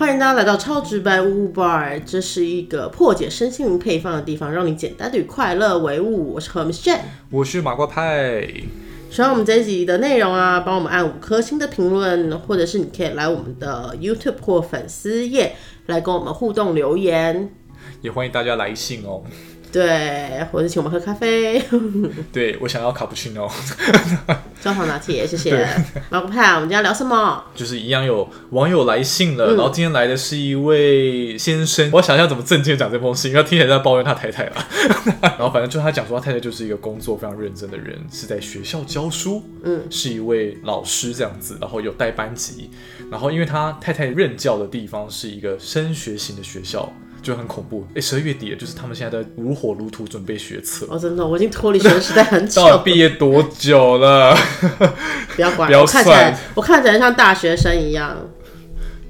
欢迎大家来到超直白呜呜 bar，这是一个破解身心灵配方的地方，让你简单的与快乐为伍。我是何 Miss Jane，我是马瓜派。喜欢我们这一集的内容啊，帮我们按五颗星的评论，或者是你可以来我们的 YouTube 或粉丝页来跟我们互动留言，也欢迎大家来信哦。对，或者请我们喝咖啡。对我想要卡布奇诺，装潢拿铁，谢谢。马古派，我们今天聊什么？就是一样有网友来信了，然后今天来的是一位先生，我想一下怎么正经讲这封信，因为听起来在抱怨他太太了。然后反正就他讲说，他太太就是一个工作非常认真的人，是在学校教书，嗯，是一位老师这样子，然后有带班级，然后因为他太太任教的地方是一个升学型的学校。就很恐怖，哎，十二月底了，就是他们现在在如火如荼准备学测。哦，真的，我已经脱离学生时代很久。到毕业多久了？不要管，不要看起来，我看起来像大学生一样。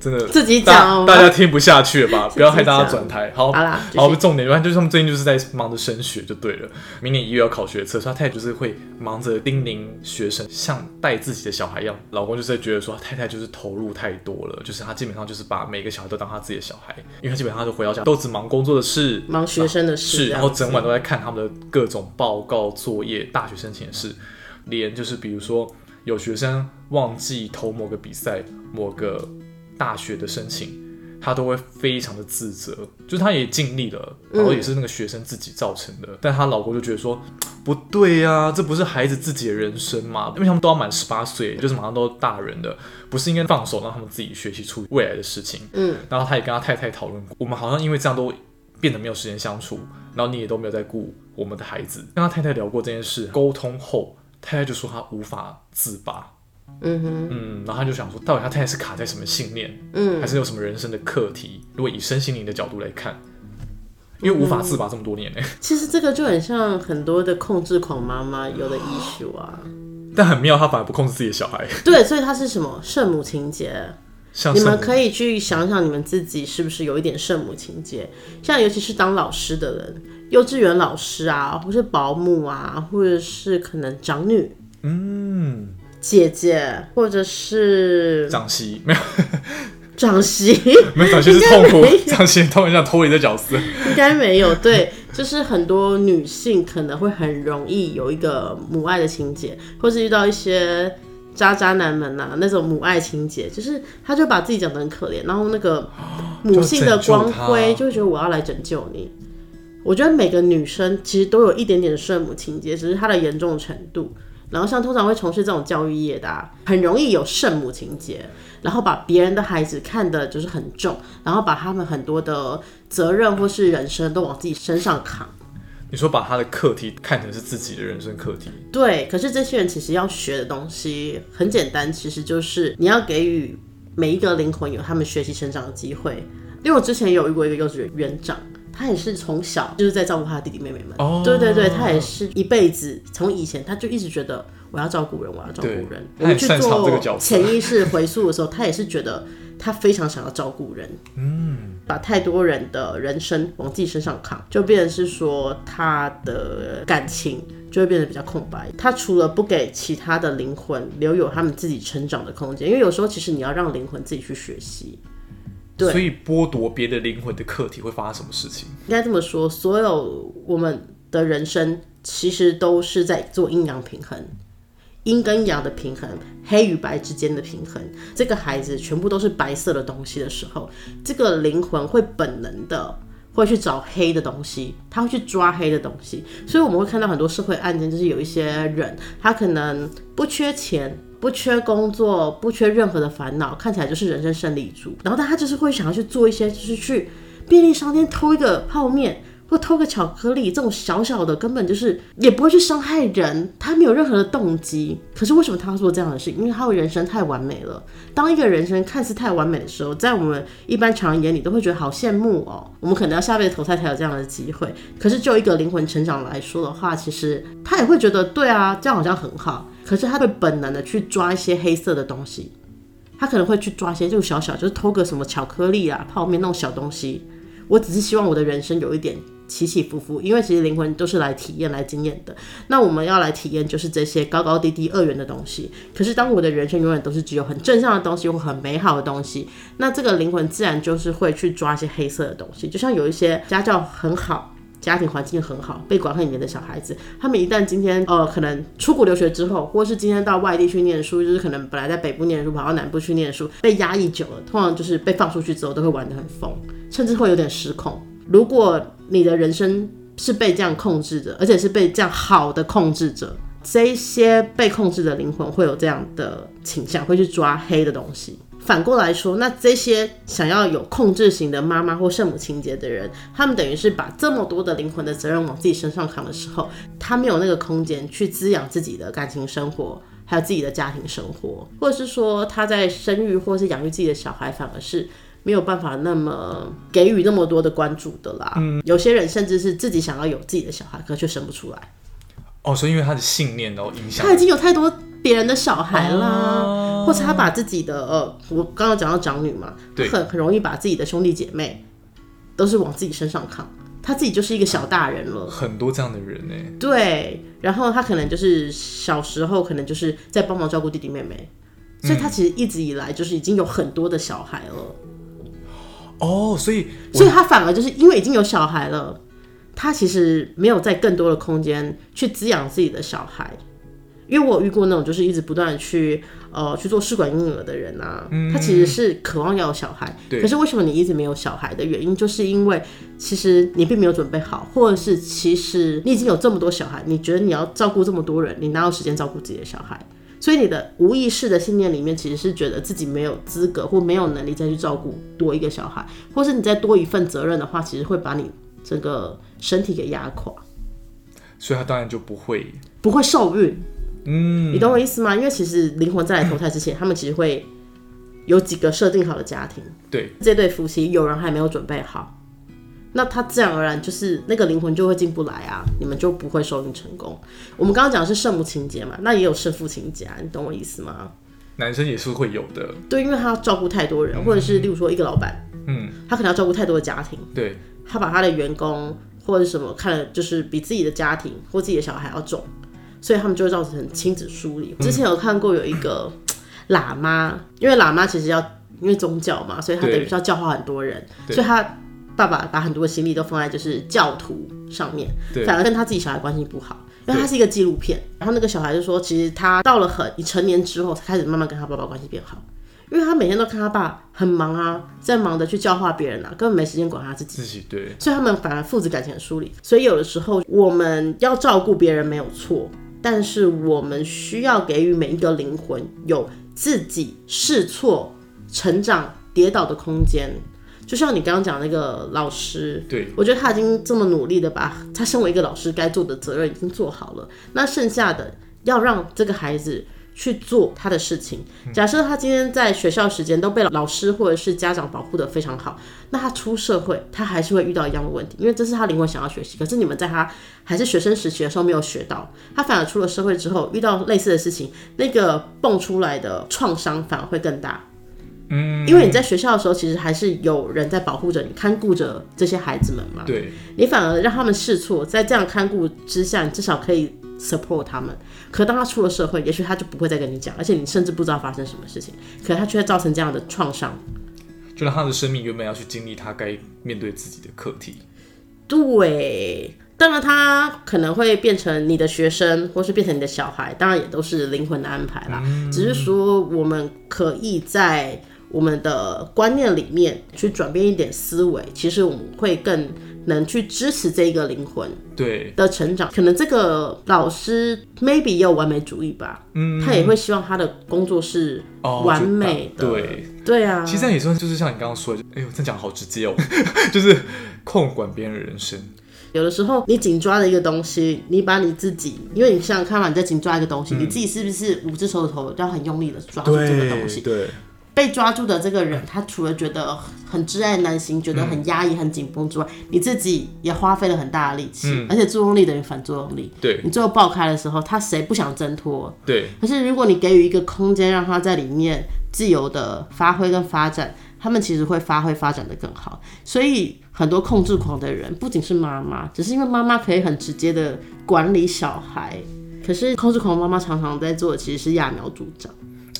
真的自己讲，大家听不下去了吧？不要害大家转台。好，好啦，好，重点，反正就是他们最近就是在忙着升学就对了。明年一月要考学测，所以他太太就是会忙着叮咛学生，像带自己的小孩一样。老公就是在觉得说，太太就是投入太多了，就是他基本上就是把每个小孩都当他自己的小孩，因为他基本上就回到家都只忙工作的事，忙学生的事，然后整晚都在看他们的各种报告作业、大学申请的事，连就是比如说有学生忘记投某个比赛、某个。大学的申请，他都会非常的自责，就是他也尽力了，然后也是那个学生自己造成的，但他老公就觉得说不对呀，这不是孩子自己的人生吗？因为他们都要满十八岁，就是马上都大人的，不是应该放手让他们自己学习出未来的事情？嗯，然后他也跟他太太讨论过，我们好像因为这样都变得没有时间相处，然后你也都没有在顾我们的孩子，跟他太太聊过这件事，沟通后，太太就说他无法自拔。嗯哼，嗯，然后他就想说，到底他太太是卡在什么信念，嗯，还是有什么人生的课题？如果以身心灵的角度来看，因为无法自拔这么多年呢。其实这个就很像很多的控制狂妈妈有的 issue 啊。但很妙，他反而不控制自己的小孩。对，所以他是什么圣母情节？你们可以去想想，你们自己是不是有一点圣母情节？像尤其是当老师的人，幼稚园老师啊，或是保姆啊，或者是可能长女，嗯。姐姐，或者是长媳，没有 长媳，没有长媳是痛苦，长媳痛一下脱离的角色，应该没有。对，就是很多女性可能会很容易有一个母爱的情节，或是遇到一些渣渣男们呐，那种母爱情节，就是他就把自己讲的很可怜，然后那个 母性的光辉就会觉得我要来拯救你。我觉得每个女生其实都有一点点圣母情节，只是她的严重程度。然后像通常会从事这种教育业的，很容易有圣母情节，然后把别人的孩子看的就是很重，然后把他们很多的责任或是人生都往自己身上扛。你说把他的课题看成是自己的人生课题？对。可是这些人其实要学的东西很简单，其实就是你要给予每一个灵魂有他们学习成长的机会。因为我之前有遇过一个幼稚园园长。他也是从小就是在照顾他的弟弟妹妹们。哦，对对对，他也是一辈子从以前他就一直觉得我要照顾人，我要照顾人。我们去做潜意识回溯的时候，他也是觉得他非常想要照顾人。嗯，把太多人的人生往自己身上扛，就变成是说他的感情就会变得比较空白。他除了不给其他的灵魂留有他们自己成长的空间，因为有时候其实你要让灵魂自己去学习。所以剥夺别的灵魂的课题会发生什么事情？应该这么说，所有我们的人生其实都是在做阴阳平衡，阴跟阳的平衡，黑与白之间的平衡。这个孩子全部都是白色的东西的时候，这个灵魂会本能的会去找黑的东西，他会去抓黑的东西。所以我们会看到很多社会案件，就是有一些人他可能不缺钱。不缺工作，不缺任何的烦恼，看起来就是人生胜利组。然后，但他就是会想要去做一些，就是去便利商店偷一个泡面。或偷个巧克力，这种小小的，根本就是也不会去伤害人，他没有任何的动机。可是为什么他要做这样的事？因为他的人生太完美了。当一个人生看似太完美的时候，在我们一般常人眼里都会觉得好羡慕哦。我们可能要下辈子投胎才有这样的机会。可是就一个灵魂成长来说的话，其实他也会觉得对啊，这样好像很好。可是他会本能的去抓一些黑色的东西，他可能会去抓一些就小小，就是偷个什么巧克力啊、泡面那种小东西。我只是希望我的人生有一点。起起伏伏，因为其实灵魂都是来体验、来经验的。那我们要来体验就是这些高高低低、二元的东西。可是当我的人生永远都是只有很正向的东西或很美好的东西，那这个灵魂自然就是会去抓一些黑色的东西。就像有一些家教很好。家庭环境很好，被管很严的小孩子，他们一旦今天呃可能出国留学之后，或是今天到外地去念书，就是可能本来在北部念书，跑到南部去念书，被压抑久了，通常就是被放出去之后都会玩得很疯，甚至会有点失控。如果你的人生是被这样控制着，而且是被这样好的控制着，这些被控制的灵魂会有这样的倾向，会去抓黑的东西。反过来说，那这些想要有控制型的妈妈或圣母情节的人，他们等于是把这么多的灵魂的责任往自己身上扛的时候，他没有那个空间去滋养自己的感情生活，还有自己的家庭生活，或者是说他在生育或是养育自己的小孩，反而是没有办法那么给予那么多的关注的啦。嗯，有些人甚至是自己想要有自己的小孩，可却生不出来。哦，所以因为他的信念都影响，他已经有太多。别人的小孩啦，或是他把自己的呃，我刚刚讲到长女嘛，很很容易把自己的兄弟姐妹都是往自己身上扛，他自己就是一个小大人了。很多这样的人呢。对，然后他可能就是小时候可能就是在帮忙照顾弟弟妹妹，所以他其实一直以来就是已经有很多的小孩了。哦，所以所以他反而就是因为已经有小孩了，他其实没有在更多的空间去滋养自己的小孩。因为我有遇过那种就是一直不断的去呃去做试管婴儿的人啊，他其实是渴望要有小孩，可是为什么你一直没有小孩？的原因，就是因为其实你并没有准备好，或者是其实你已经有这么多小孩，你觉得你要照顾这么多人，你哪有时间照顾自己的小孩？所以你的无意识的信念里面其实是觉得自己没有资格或没有能力再去照顾多一个小孩，或是你再多一份责任的话，其实会把你整个身体给压垮，所以他当然就不会。不会受孕。嗯，你懂我意思吗？因为其实灵魂在来投胎之前，他们其实会有几个设定好的家庭。对，这对夫妻有人还没有准备好，那他自然而然就是那个灵魂就会进不来啊，你们就不会受孕成功。我们刚刚讲的是圣母情节嘛，那也有圣父情节，你懂我意思吗？男生也是会有的，对，因为他要照顾太多人，或者是例如说一个老板，嗯，他可能要照顾太多的家庭，对，他把他的员工或者什么看了就是比自己的家庭或自己的小孩要重。所以他们就会造成亲子疏离。之前有看过有一个喇嘛，因为喇嘛其实要因为宗教嘛，所以他等于是要教化很多人，所以他爸爸把很多心力都放在就是教徒上面，反而跟他自己小孩关系不好。因为他是一个纪录片，然后那个小孩就说，其实他到了很成年之后，才开始慢慢跟他爸爸关系变好。因为他每天都看他爸很忙啊，在忙着去教化别人啊，根本没时间管他自己。自己对，所以他们反而父子感情很疏离。所以有的时候我们要照顾别人没有错。但是我们需要给予每一个灵魂有自己试错、成长、跌倒的空间。就像你刚刚讲那个老师，对我觉得他已经这么努力的把他身为一个老师该做的责任已经做好了。那剩下的要让这个孩子。去做他的事情。假设他今天在学校时间都被老师或者是家长保护的非常好，那他出社会，他还是会遇到一样的问题，因为这是他灵魂想要学习。可是你们在他还是学生时期的时候没有学到，他反而出了社会之后遇到类似的事情，那个蹦出来的创伤反而会更大。嗯，因为你在学校的时候，其实还是有人在保护着你，看顾着这些孩子们嘛。对，你反而让他们试错，在这样看顾之下，你至少可以。Support 他们，可当他出了社会，也许他就不会再跟你讲，而且你甚至不知道发生什么事情，可他却造成这样的创伤，就让他的生命原本要去经历他该面对自己的课题。对，当然他可能会变成你的学生，或是变成你的小孩，当然也都是灵魂的安排啦。只是说我们可以在我们的观念里面去转变一点思维，其实我们会更。能去支持这个灵魂对的成长，可能这个老师 maybe 也有完美主义吧，嗯，他也会希望他的工作是完美的，对对啊。其实也算就是像你刚刚说的，哎呦，这讲好直接哦，就是控管别人的人生。有的时候你紧抓的一个东西，你把你自己，因为你想想看嘛，你在紧抓一个东西，你自己是不是五只手指头要很用力的抓住这个东西？对。被抓住的这个人，他除了觉得很挚爱难行，觉得很压抑、很紧绷之外，你自己也花费了很大的力气，而且作用力等于反作用力。对，你最后爆开的时候，他谁不想挣脱？对。可是如果你给予一个空间，让他在里面自由的发挥跟发展，他们其实会发挥发展的更好。所以很多控制狂的人，不仅是妈妈，只是因为妈妈可以很直接的管理小孩，可是控制狂妈妈常常在做的其实是揠苗助长。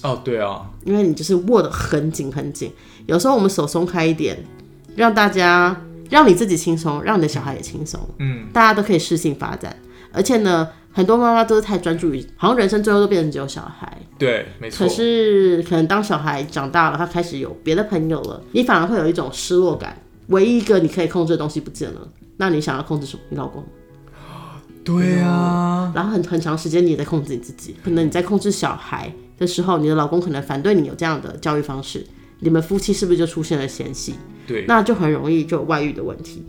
哦，对啊，因为你就是握得很紧很紧，有时候我们手松开一点，让大家让你自己轻松，让你的小孩也轻松，嗯，大家都可以适性发展。而且呢，很多妈妈都是太专注于，好像人生最后都变成只有小孩。对，没错可。是可能当小孩长大了，他开始有别的朋友了，你反而会有一种失落感。唯一一个你可以控制的东西不见了，那你想要控制什么？你老公。对啊，然后很很长时间你也在控制你自己，可能你在控制小孩的时候，你的老公可能反对你有这样的教育方式，你们夫妻是不是就出现了嫌隙？对，那就很容易就有外遇的问题。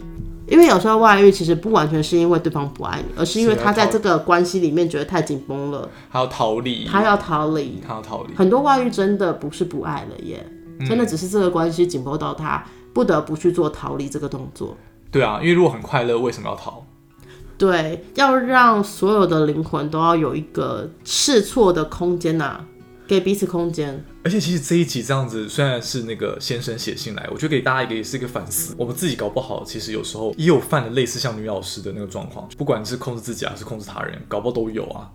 因为有时候外遇其实不完全是因为对方不爱你，而是因为他在这个关系里面觉得太紧绷了，他要逃离，他要逃离。他要逃离。很多外遇真的不是不爱了耶，真的只是这个关系紧绷到他不得不去做逃离这个动作。对啊，因为如果很快乐，为什么要逃？对，要让所有的灵魂都要有一个试错的空间呐、给彼此空间。而且其实这一集这样子，虽然是那个先生写信来，我觉得给大家一个也是一个反思。我们自己搞不好，其实有时候也有犯了类似像女老师的那个状况，不管是控制自己还是控制他人，搞不好都有啊。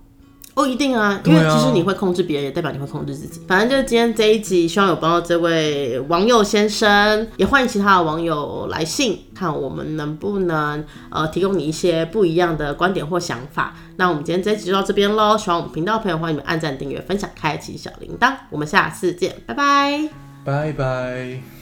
哦，一定啊，因为其实你会控制别人，也代表你会控制自己。反正就是今天这一集，希望有帮到这位网友先生，也欢迎其他的网友来信，看我们能不能呃提供你一些不一样的观点或想法。那我们今天这一集就到这边喽，喜欢我们频道的朋友，欢迎你们按赞、订阅、分享、开启小铃铛。我们下次见，拜拜。拜拜。